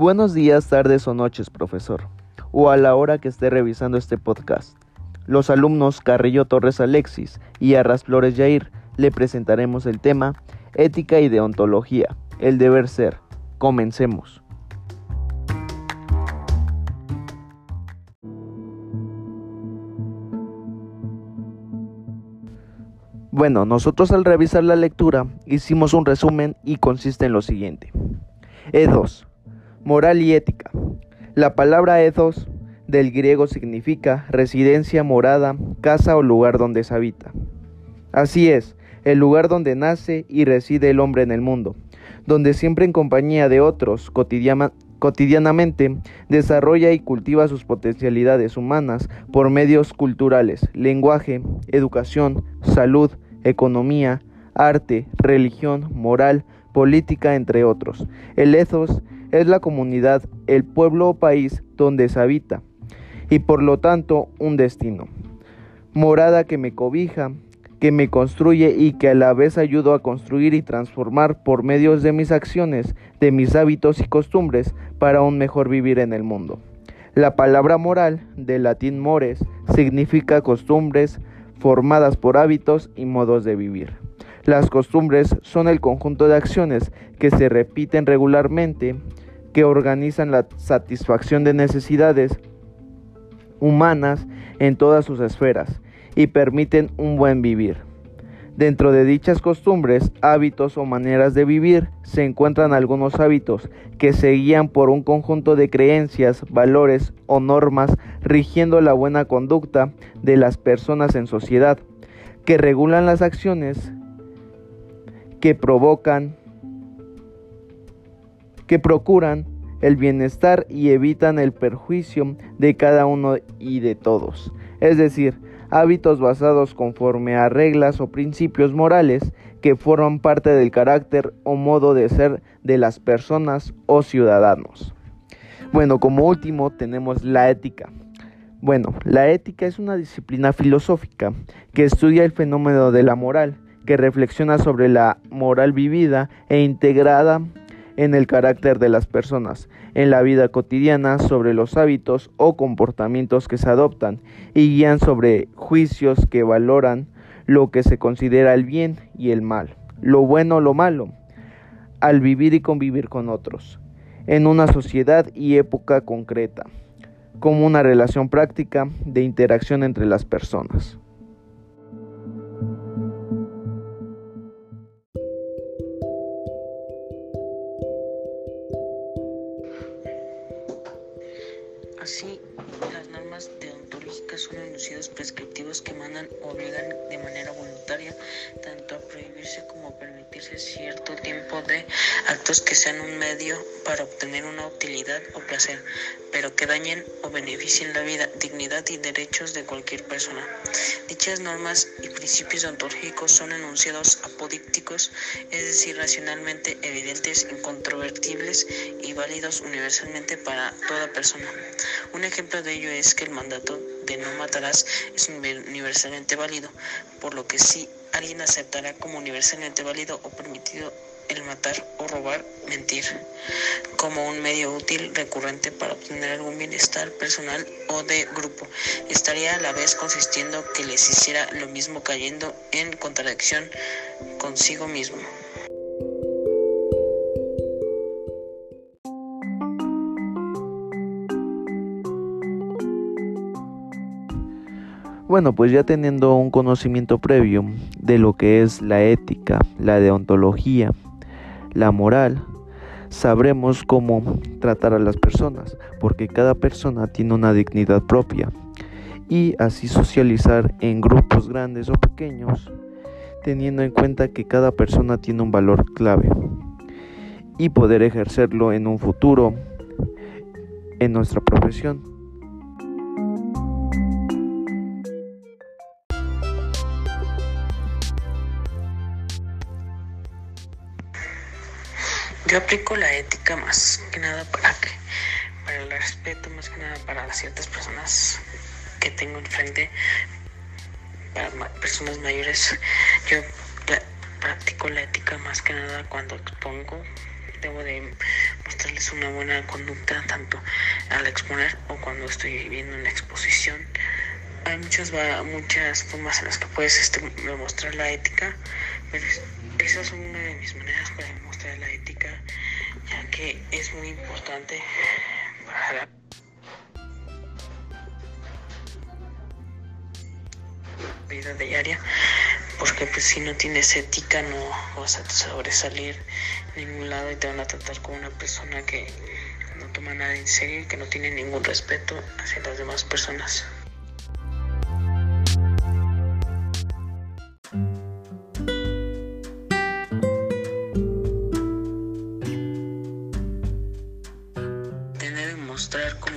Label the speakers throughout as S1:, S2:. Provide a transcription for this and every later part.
S1: Buenos días, tardes o noches, profesor, o a la hora que esté revisando este podcast. Los alumnos Carrillo Torres Alexis y Arras Flores Yair le presentaremos el tema Ética y Deontología, el deber ser. Comencemos. Bueno, nosotros al revisar la lectura hicimos un resumen y consiste en lo siguiente. E2. Moral y ética. La palabra ethos del griego significa residencia, morada, casa o lugar donde se habita. Así es, el lugar donde nace y reside el hombre en el mundo, donde siempre en compañía de otros cotidianamente desarrolla y cultiva sus potencialidades humanas por medios culturales, lenguaje, educación, salud, economía, arte, religión, moral, política, entre otros. El ethos es la comunidad, el pueblo o país donde se habita y por lo tanto un destino. Morada que me cobija, que me construye y que a la vez ayudo a construir y transformar por medios de mis acciones, de mis hábitos y costumbres para un mejor vivir en el mundo. La palabra moral, del latín mores, significa costumbres formadas por hábitos y modos de vivir. Las costumbres son el conjunto de acciones que se repiten regularmente, que organizan la satisfacción de necesidades humanas en todas sus esferas y permiten un buen vivir. Dentro de dichas costumbres, hábitos o maneras de vivir se encuentran algunos hábitos que se guían por un conjunto de creencias, valores o normas rigiendo la buena conducta de las personas en sociedad, que regulan las acciones que provocan, que procuran el bienestar y evitan el perjuicio de cada uno y de todos. Es decir, hábitos basados conforme a reglas o principios morales que forman parte del carácter o modo de ser de las personas o ciudadanos. Bueno, como último tenemos la ética. Bueno, la ética es una disciplina filosófica que estudia el fenómeno de la moral, que reflexiona sobre la moral vivida e integrada en el carácter de las personas, en la vida cotidiana, sobre los hábitos o comportamientos que se adoptan y guían sobre juicios que valoran lo que se considera el bien y el mal, lo bueno o lo malo, al vivir y convivir con otros, en una sociedad y época concreta, como una relación práctica de interacción entre las personas.
S2: Tanto a prohibirse como a permitirse cierto tiempo de actos que sean un medio para obtener una utilidad o placer, pero que dañen o beneficien la vida, dignidad y derechos de cualquier persona. Dichas normas y principios deontológicos son enunciados apodícticos, es decir, racionalmente evidentes, incontrovertibles y válidos universalmente para toda persona. Un ejemplo de ello es que el mandato de no matarás es universalmente válido, por lo que si alguien aceptará como universalmente válido o permitido el matar o robar, mentir, como un medio útil recurrente para obtener algún bienestar personal o de grupo. Estaría a la vez consistiendo que les hiciera lo mismo cayendo en contradicción consigo mismo.
S1: Bueno, pues ya teniendo un conocimiento previo de lo que es la ética, la deontología, la moral, sabremos cómo tratar a las personas, porque cada persona tiene una dignidad propia y así socializar en grupos grandes o pequeños, teniendo en cuenta que cada persona tiene un valor clave y poder ejercerlo en un futuro en nuestra profesión.
S2: Yo aplico la ética más que nada para que, para el respeto, más que nada para las ciertas personas que tengo enfrente, para personas mayores. Yo practico la ética más que nada cuando expongo. Debo de mostrarles una buena conducta tanto al exponer o cuando estoy viendo una exposición. Hay muchas, muchas formas en las que puedes este, demostrar la ética, pero esa es una de mis maneras para demostrar la ética, ya que es muy importante para la vida diaria porque pues si no tienes ética no vas a sobresalir en ningún lado y te van a tratar como una persona que no toma nada en serio y que no tiene ningún respeto hacia las demás personas.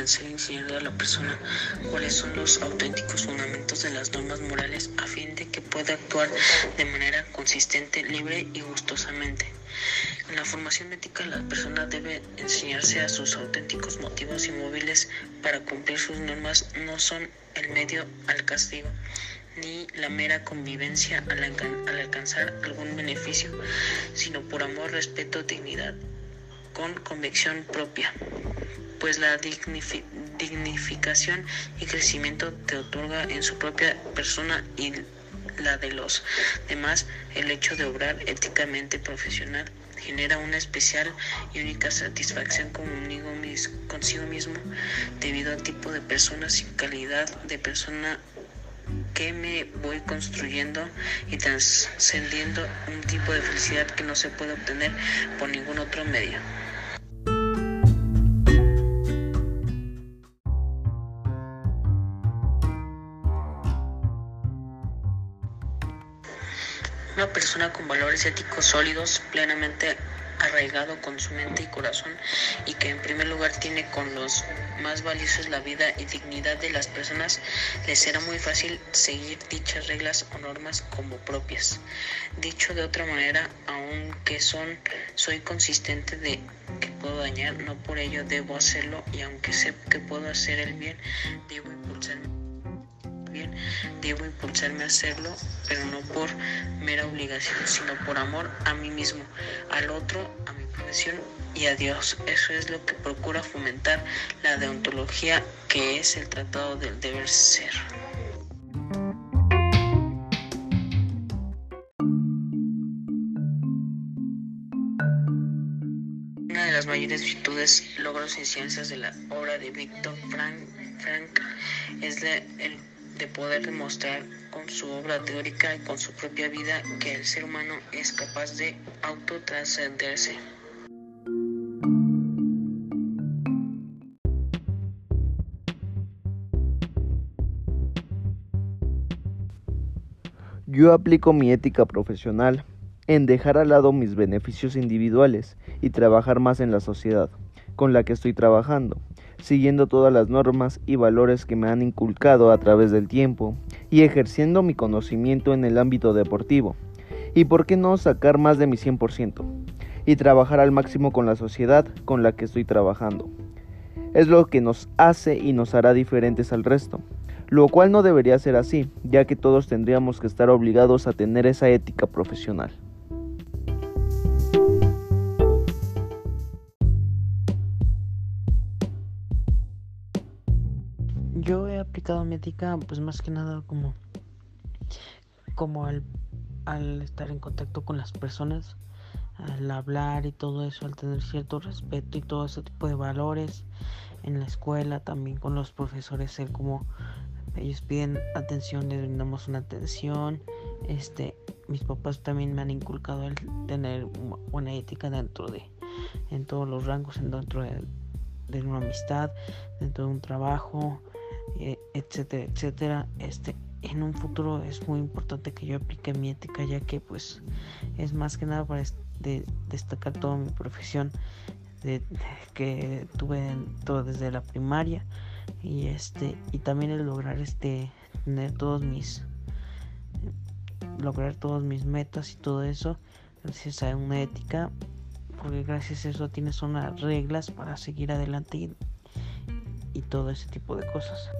S2: Y enseñar a la persona cuáles son los auténticos fundamentos de las normas morales a fin de que pueda actuar de manera consistente, libre y gustosamente. En la formación ética la persona debe enseñarse a sus auténticos motivos y móviles para cumplir sus normas no son el medio al castigo ni la mera convivencia al, al alcanzar algún beneficio, sino por amor, respeto, dignidad, con convicción propia pues la dignificación y crecimiento te otorga en su propia persona y la de los demás el hecho de obrar éticamente profesional genera una especial y única satisfacción conmigo, consigo mismo debido al tipo de personas y calidad de persona que me voy construyendo y trascendiendo un tipo de felicidad que no se puede obtener por ningún otro medio. Persona con valores éticos sólidos, plenamente arraigado con su mente y corazón y que en primer lugar tiene con los más valiosos la vida y dignidad de las personas, le será muy fácil seguir dichas reglas o normas como propias. Dicho de otra manera, aunque son, soy consistente de que puedo dañar, no por ello debo hacerlo y aunque sé que puedo hacer el bien, debo impulsarme debo impulsarme a hacerlo, pero no por mera obligación, sino por amor a mí mismo, al otro, a mi profesión y a Dios. Eso es lo que procura fomentar la deontología, que es el tratado del deber ser. Una de las mayores virtudes, logros y ciencias de la obra de Víctor Frank, Frank es la, el de poder demostrar con su obra teórica y con su propia vida que el ser humano es capaz de autotrascenderse.
S1: Yo aplico mi ética profesional en dejar al lado mis beneficios individuales y trabajar más en la sociedad con la que estoy trabajando siguiendo todas las normas y valores que me han inculcado a través del tiempo y ejerciendo mi conocimiento en el ámbito deportivo. Y por qué no sacar más de mi 100% y trabajar al máximo con la sociedad con la que estoy trabajando. Es lo que nos hace y nos hará diferentes al resto, lo cual no debería ser así, ya que todos tendríamos que estar obligados a tener esa ética profesional.
S2: Pues más que nada como como al, al estar en contacto con las personas, al hablar y todo eso, al tener cierto respeto y todo ese tipo de valores en la escuela, también con los profesores, ser como ellos piden atención, les brindamos una atención. Este, mis papás también me han inculcado el tener una ética dentro de, en todos los rangos, dentro de, de una amistad, dentro de un trabajo, etcétera, etcétera. Este, en un futuro es muy importante que yo aplique mi ética, ya que pues es más que nada para destacar toda mi profesión de, que tuve todo desde la primaria y este y también el lograr este tener todos mis lograr todos mis metas y todo eso gracias a una ética porque gracias a eso tienes unas reglas para seguir adelante y, y todo ese tipo de cosas.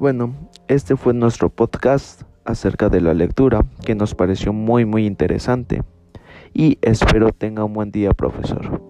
S1: Bueno, Este fue nuestro podcast acerca de la lectura que nos pareció muy muy interesante y espero tenga un buen día profesor.